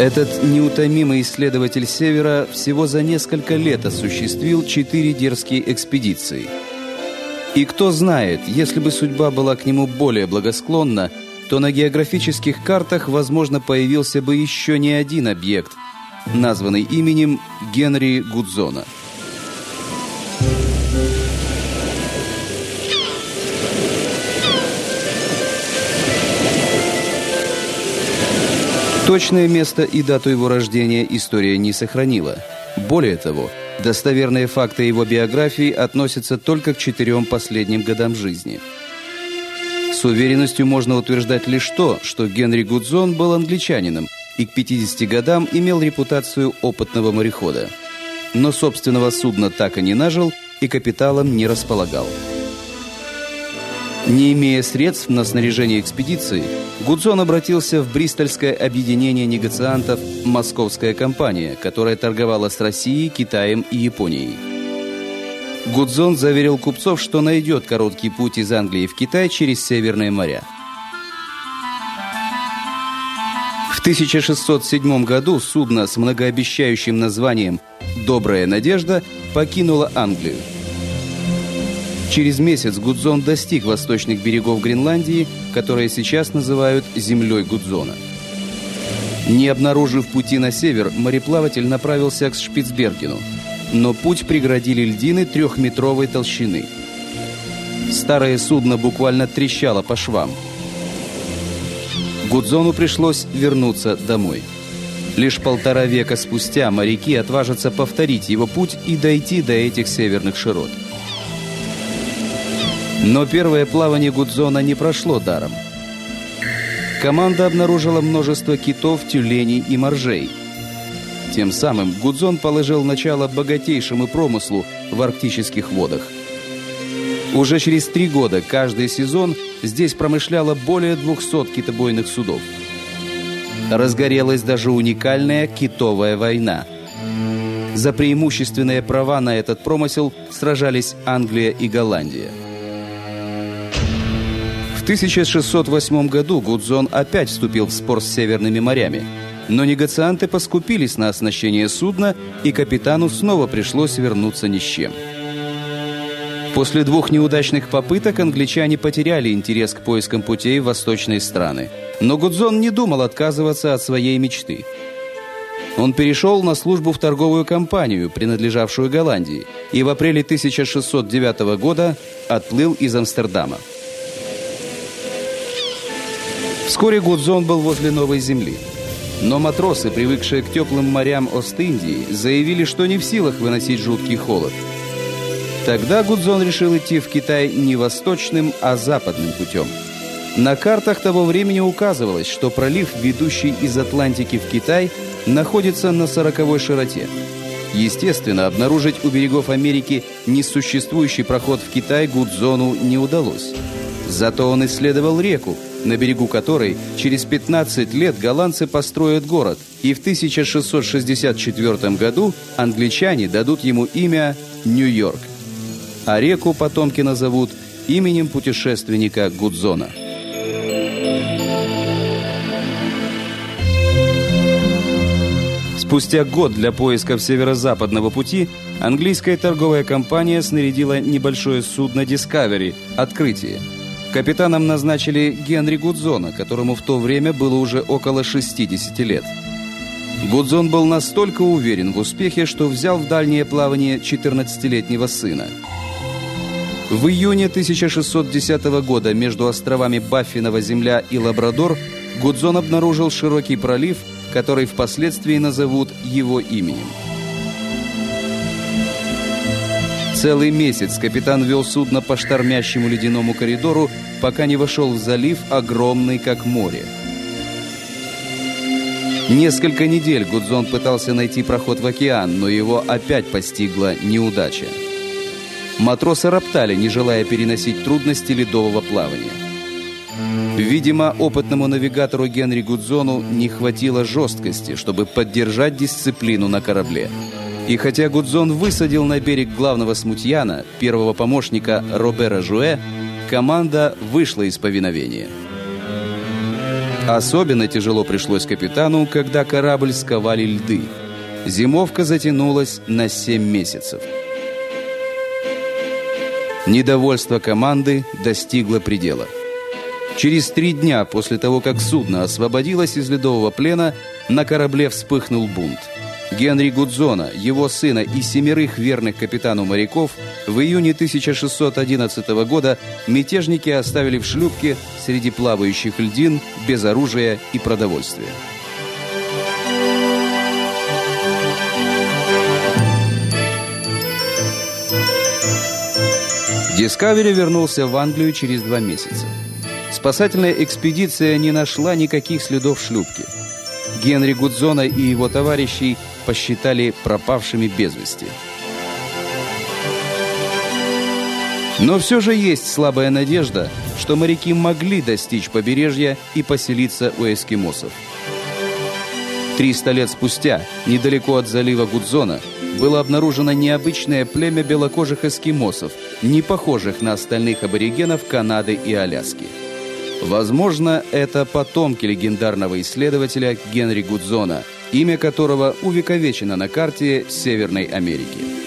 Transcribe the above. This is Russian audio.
Этот неутомимый исследователь Севера всего за несколько лет осуществил четыре дерзкие экспедиции. И кто знает, если бы судьба была к нему более благосклонна, то на географических картах, возможно, появился бы еще не один объект, названный именем Генри Гудзона – Точное место и дату его рождения история не сохранила. Более того, достоверные факты его биографии относятся только к четырем последним годам жизни. С уверенностью можно утверждать лишь то, что Генри Гудзон был англичанином и к 50 годам имел репутацию опытного морехода. Но собственного судна так и не нажил и капиталом не располагал. Не имея средств на снаряжение экспедиции, Гудзон обратился в бристольское объединение негациантов «Московская компания», которая торговала с Россией, Китаем и Японией. Гудзон заверил купцов, что найдет короткий путь из Англии в Китай через Северные моря. В 1607 году судно с многообещающим названием «Добрая надежда» покинуло Англию. Через месяц Гудзон достиг восточных берегов Гренландии, которые сейчас называют землей Гудзона. Не обнаружив пути на север, мореплаватель направился к Шпицбергену, но путь преградили льдины трехметровой толщины. Старое судно буквально трещало по швам. Гудзону пришлось вернуться домой. Лишь полтора века спустя моряки отважатся повторить его путь и дойти до этих северных широт. Но первое плавание Гудзона не прошло даром. Команда обнаружила множество китов, тюленей и моржей. Тем самым Гудзон положил начало богатейшему промыслу в арктических водах. Уже через три года каждый сезон здесь промышляло более 200 китобойных судов. Разгорелась даже уникальная китовая война. За преимущественные права на этот промысел сражались Англия и Голландия. 1608 году Гудзон опять вступил в спор с северными морями. Но негацианты поскупились на оснащение судна, и капитану снова пришлось вернуться ни с чем. После двух неудачных попыток англичане потеряли интерес к поискам путей в восточные страны. Но Гудзон не думал отказываться от своей мечты. Он перешел на службу в торговую компанию, принадлежавшую Голландии, и в апреле 1609 года отплыл из Амстердама. Вскоре Гудзон был возле Новой Земли. Но матросы, привыкшие к теплым морям Ост-Индии, заявили, что не в силах выносить жуткий холод. Тогда Гудзон решил идти в Китай не восточным, а западным путем. На картах того времени указывалось, что пролив, ведущий из Атлантики в Китай, находится на сороковой широте. Естественно, обнаружить у берегов Америки несуществующий проход в Китай Гудзону не удалось. Зато он исследовал реку, на берегу которой через 15 лет голландцы построят город, и в 1664 году англичане дадут ему имя Нью-Йорк. А реку потомки назовут именем путешественника Гудзона. Спустя год для поисков северо-западного пути английская торговая компания снарядила небольшое судно «Дискавери» «Открытие», Капитаном назначили Генри Гудзона, которому в то время было уже около 60 лет. Гудзон был настолько уверен в успехе, что взял в дальнее плавание 14-летнего сына. В июне 1610 года между островами Баффинова земля и Лабрадор Гудзон обнаружил широкий пролив, который впоследствии назовут его именем. Целый месяц капитан вел судно по штормящему ледяному коридору, пока не вошел в залив, огромный как море. Несколько недель Гудзон пытался найти проход в океан, но его опять постигла неудача. Матросы роптали, не желая переносить трудности ледового плавания. Видимо, опытному навигатору Генри Гудзону не хватило жесткости, чтобы поддержать дисциплину на корабле. И хотя Гудзон высадил на берег главного смутьяна, первого помощника Робера Жуэ, команда вышла из повиновения. Особенно тяжело пришлось капитану, когда корабль сковали льды. Зимовка затянулась на 7 месяцев. Недовольство команды достигло предела. Через три дня после того, как судно освободилось из ледового плена, на корабле вспыхнул бунт. Генри Гудзона, его сына и семерых верных капитану моряков в июне 1611 года мятежники оставили в шлюпке среди плавающих льдин без оружия и продовольствия. Дискавери вернулся в Англию через два месяца. Спасательная экспедиция не нашла никаких следов шлюпки. Генри Гудзона и его товарищей посчитали пропавшими без вести. Но все же есть слабая надежда, что моряки могли достичь побережья и поселиться у эскимосов. 300 лет спустя, недалеко от залива Гудзона, было обнаружено необычное племя белокожих эскимосов, не похожих на остальных аборигенов Канады и Аляски. Возможно, это потомки легендарного исследователя Генри Гудзона, имя которого увековечено на карте Северной Америки.